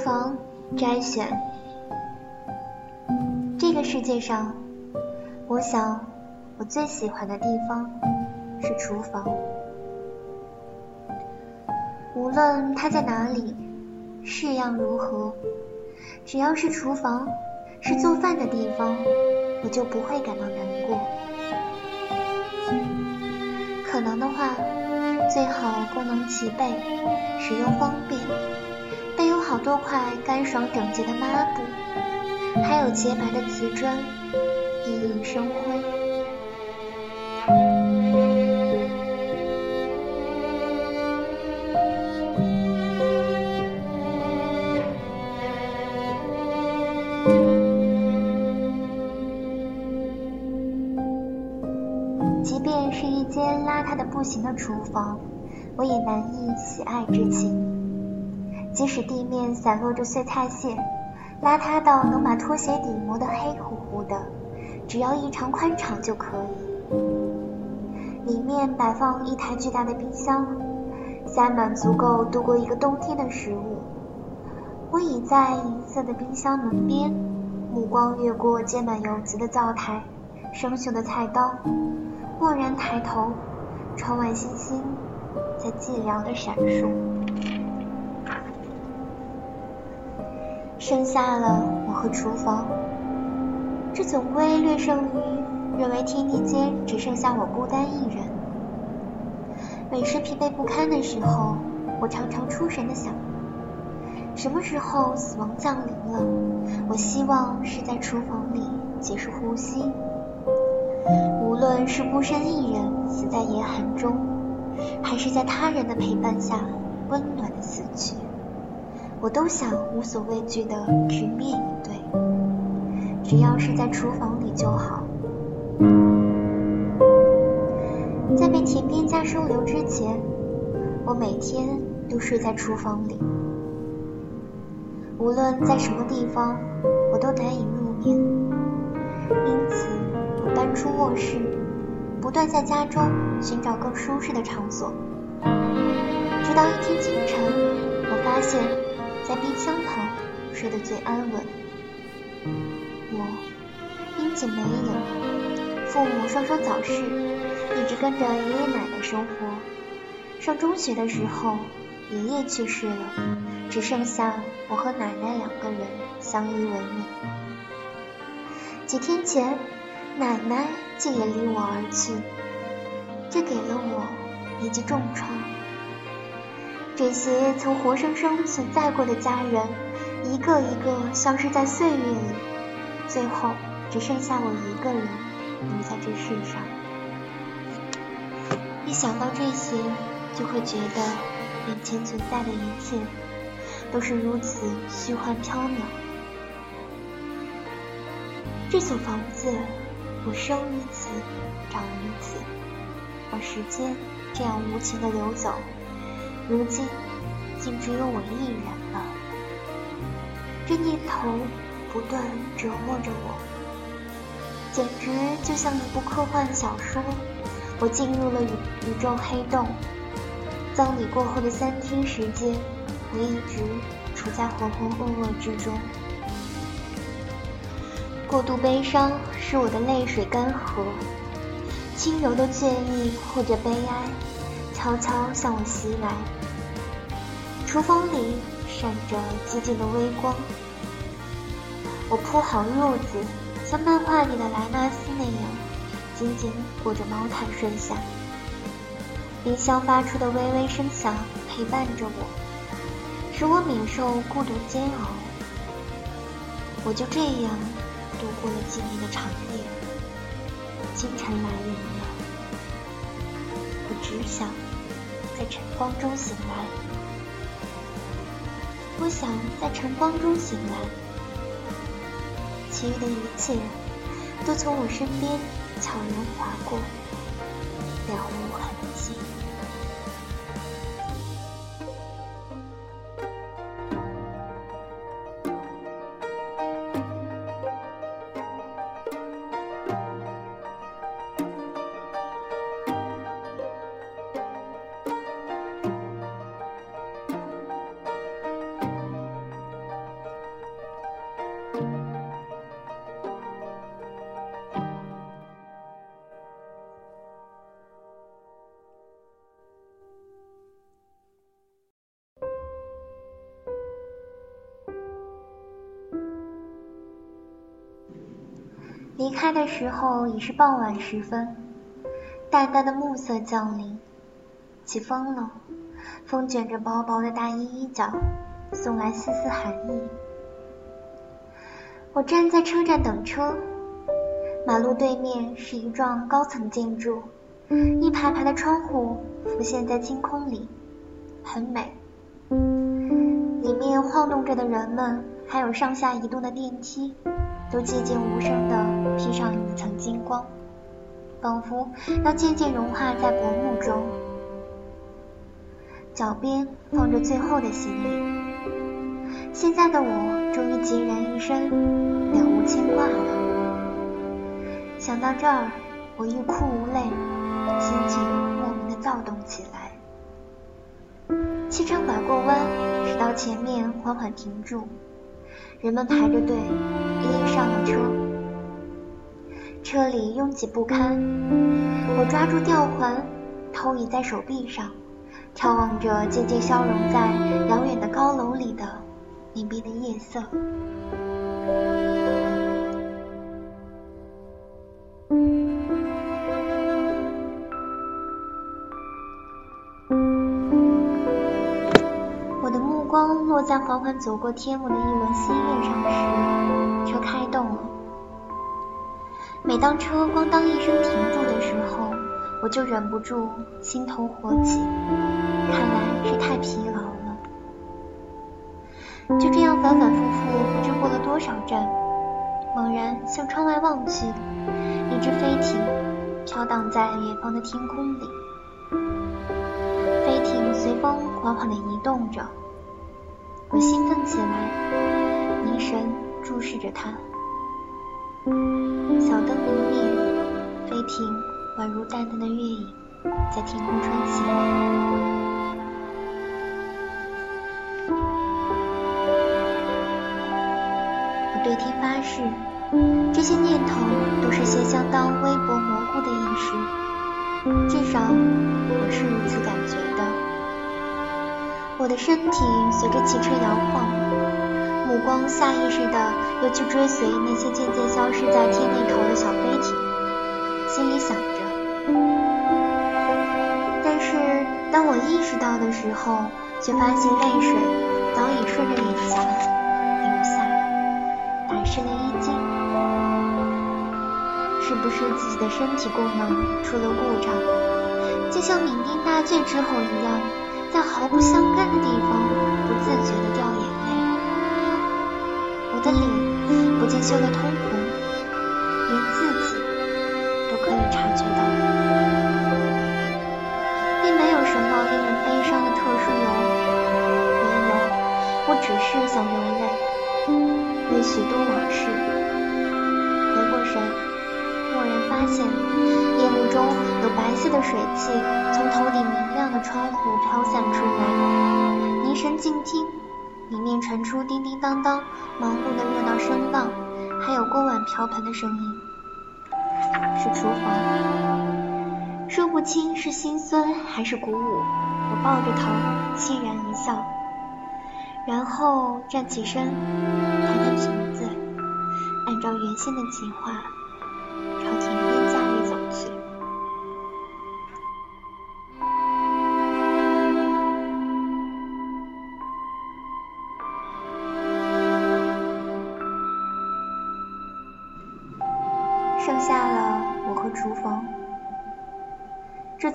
房摘选。这个世界上，我想我最喜欢的地方是厨房。无论它在哪里，式样如何，只要是厨房，是做饭的地方，我就不会感到难过。可能的话，最好功能齐备，使用方便。好多块干爽整洁的抹布，还有洁白的瓷砖，熠熠生辉。即便是一间邋遢的不行的厨房，我也难抑喜爱之情。即使地面散落着碎菜屑，邋遢到能把拖鞋底磨得黑乎乎的，只要异常宽敞就可以。里面摆放一台巨大的冰箱，塞满足够度过一个冬天的食物。我倚在银色的冰箱门边，目光越过结满油渍的灶台、生锈的菜刀，蓦然抬头，窗外星星在寂寥的闪烁。剩下了我和厨房，这总归略胜于认为天地间只剩下我孤单一人。每时疲惫不堪的时候，我常常出神的想：什么时候死亡降临了？我希望是在厨房里结束呼吸。无论是孤身一人死在严寒中，还是在他人的陪伴下温暖的死去。我都想无所畏惧的直面以对，只要是在厨房里就好。在被田边家收留之前，我每天都睡在厨房里。无论在什么地方，我都难以入眠，因此我搬出卧室，不断在家中寻找更舒适的场所。直到一天清晨，我发现。在冰箱旁睡得最安稳。我因景没影，父母双双早逝，一直跟着爷爷奶奶生活。上中学的时候，爷爷去世了，只剩下我和奶奶两个人相依为命。几天前，奶奶竟也离我而去，这给了我一记重创。这些曾活生生存在过的家人，一个一个消失在岁月里，最后只剩下我一个人留在这世上。一想到这些，就会觉得眼前存在的一切都是如此虚幻缥缈。这所房子，我生于此，长于此，而时间这样无情的流走。如今，竟只有我一人了。这念头不断折磨着我，简直就像一部科幻小说。我进入了宇宇宙黑洞，葬礼过后的三天时间，我一直处在浑浑噩噩之中。过度悲伤使我的泪水干涸，轻柔的倦意或者悲哀，悄悄向我袭来。厨房里闪着寂静的微光，我铺好褥子，像漫画里的莱纳斯那样，紧紧裹着毛毯睡下。冰箱发出的微微声响陪伴着我，使我免受孤独煎熬。我就这样度过了几年的长夜。清晨来临了，我只想在晨光中醒来，我想在晨光中醒来，其余的一切都从我身边悄然划过，离开的时候已是傍晚时分，淡淡的暮色降临，起风了，风卷着薄薄的大衣衣角，送来丝丝寒意。我站在车站等车，马路对面是一幢高层建筑，一排排的窗户浮现在星空里，很美。里面晃动着的人们，还有上下移动的电梯。都寂静无声地披上一层金光，仿佛要渐渐融化在薄暮中。脚边放着最后的行李，现在的我终于孑然一身，了无牵挂了。想到这儿，我欲哭无泪，心情莫名的躁动起来。汽车拐过弯，驶到前面，缓缓停住。人们排着队，一一上了车。车里拥挤不堪，我抓住吊环，投倚在手臂上，眺望着渐渐消融在遥远的高楼里的隐蔽的夜色。在缓缓走过天幕的一轮新月上时，车开动了。每当车咣当一声停住的时候，我就忍不住心头火起，看来是太疲劳了。就这样反反复复，不知过了多少站，猛然向窗外望去，一只飞艇飘荡在远方的天空里，飞艇随风缓缓地移动着。我兴奋起来，凝神注视着它。小灯明灭，飞艇宛如淡淡的月影，在天空穿行。我对天发誓，这些念头都是些相当微薄模糊的意识，至少我是如此感觉的。我的身体随着汽车摇晃，目光下意识的又去追随那些渐渐消失在天那头的小飞艇，心里想着。但是当我意识到的时候，却发现泪水早已顺着脸颊流下，打湿了衣襟。是不是自己的身体功能出了故障，就像酩酊大醉之后一样？在毫不相干的地方，不自觉地掉眼泪。我的脸不禁羞得通红，连自己都可以察觉到，并没有什么令人悲伤的特殊由缘由。我只是想流泪，为许多往事。回过神，蓦然发现夜幕中有白色的水汽从头顶窗户飘散出来，凝神静听，里面传出叮叮当当忙碌的热闹声浪，还有锅碗瓢盆的声音。是厨房，说不清是心酸还是鼓舞。我抱着头，凄然一笑，然后站起身，弹弹裙子，按照原先的计划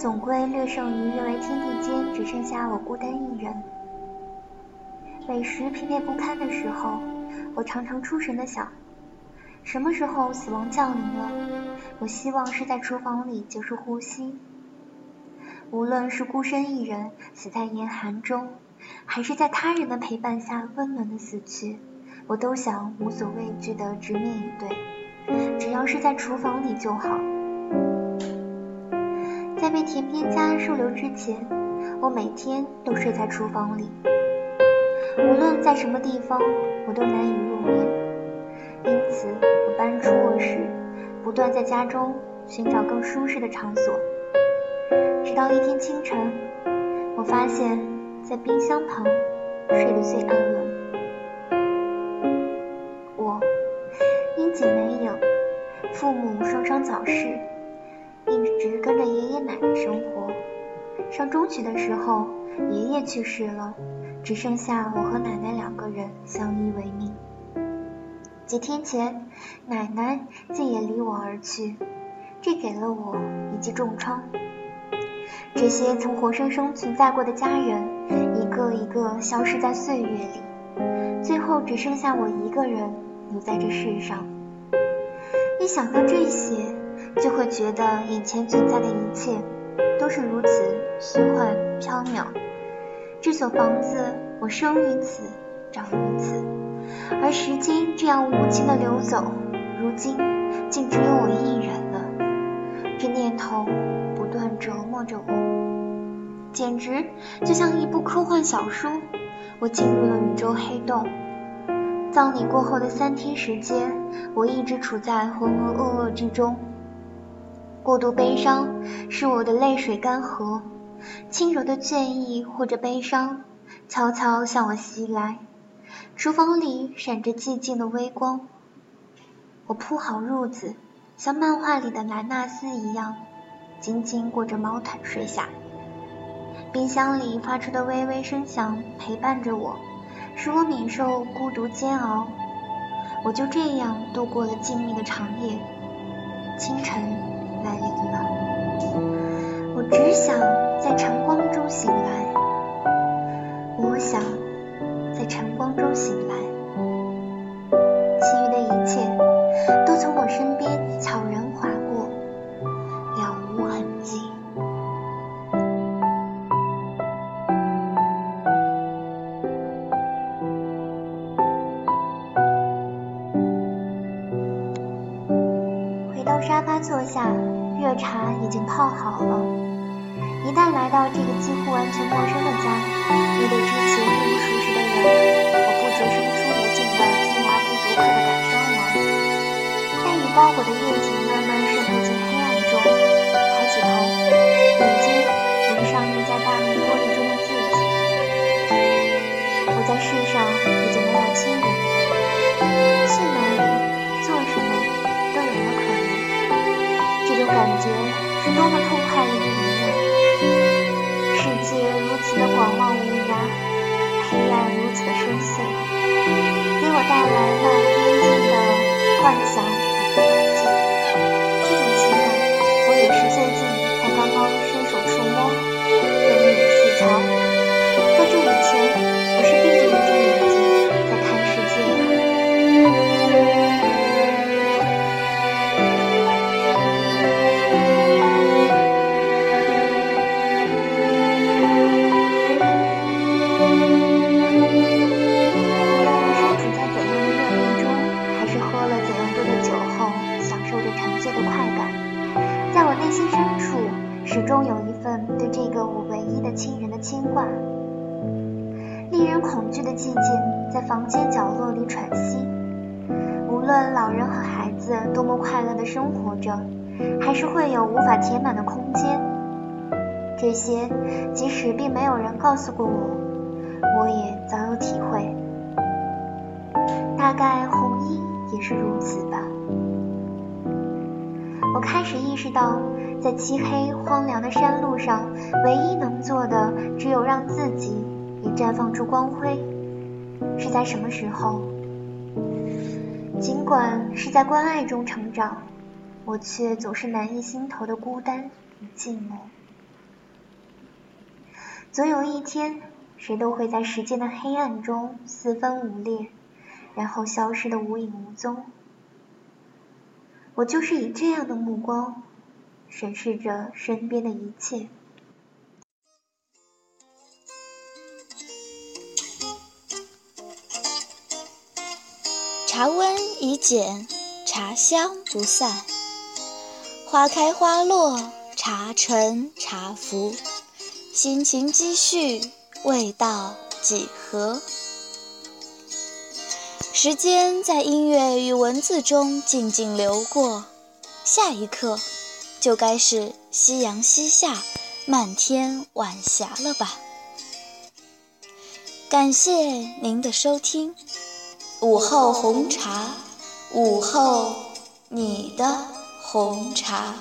总归略胜于认为天地间只剩下我孤单一人。美食疲惫不堪的时候，我常常出神的想：什么时候死亡降临了？我希望是在厨房里结束呼吸。无论是孤身一人死在严寒中，还是在他人的陪伴下温暖的死去，我都想无所畏惧的直面以对，只要是在厨房里就好。在被田边家收留之前，我每天都睡在厨房里。无论在什么地方，我都难以入眠，因此我搬出卧室，不断在家中寻找更舒适的场所。直到一天清晨，我发现，在冰箱旁睡得最安稳。我英锦没影，父母双双早逝，一直跟着爷爷奶奶生活。上中学的时候，爷爷去世了，只剩下我和奶奶两个人相依为命。几天前，奶奶竟也离我而去，这给了我一记重创。这些曾活生生存在过的家人，一个一个消失在岁月里，最后只剩下我一个人留在这世上。一想到这些，就会觉得眼前存在的一切都是如此虚幻缥缈。这所房子，我生于此，长于此，而时间这样无情的流走，如今竟只有我一人了。这念头。不断折磨着我，简直就像一部科幻小说。我进入了宇宙黑洞。葬礼过后的三天时间，我一直处在浑浑噩噩之中。过度悲伤使我的泪水干涸，轻柔的倦意或者悲伤悄悄向我袭来。厨房里闪着寂静的微光。我铺好褥子，像漫画里的兰纳斯一样。紧紧裹着毛毯睡下，冰箱里发出的微微声响陪伴着我，使我免受孤独煎熬。我就这样度过了静谧的长夜。清晨来临了，我只想在晨光中醒来。我想在晨光中醒来，始终有一份对这个我唯一的亲人的牵挂。令人恐惧的寂静在房间角落里喘息，无论老人和孩子多么快乐的生活着，还是会有无法填满的空间。这些即使并没有人告诉过我，我也早有体会。大概红衣也是如此吧。我开始意识到，在漆黑荒凉的山路上，唯一能做的，只有让自己也绽放出光辉。是在什么时候？尽管是在关爱中成长，我却总是难抑心头的孤单与寂寞。总有一天，谁都会在时间的黑暗中四分五裂，然后消失的无影无踪。我就是以这样的目光审视着身边的一切。茶温已减，茶香不散。花开花落，茶沉茶浮。心情积蓄，味道几何？时间在音乐与文字中静静流过，下一刻就该是夕阳西下，漫天晚霞了吧？感谢您的收听，午后红茶，午后你的红茶。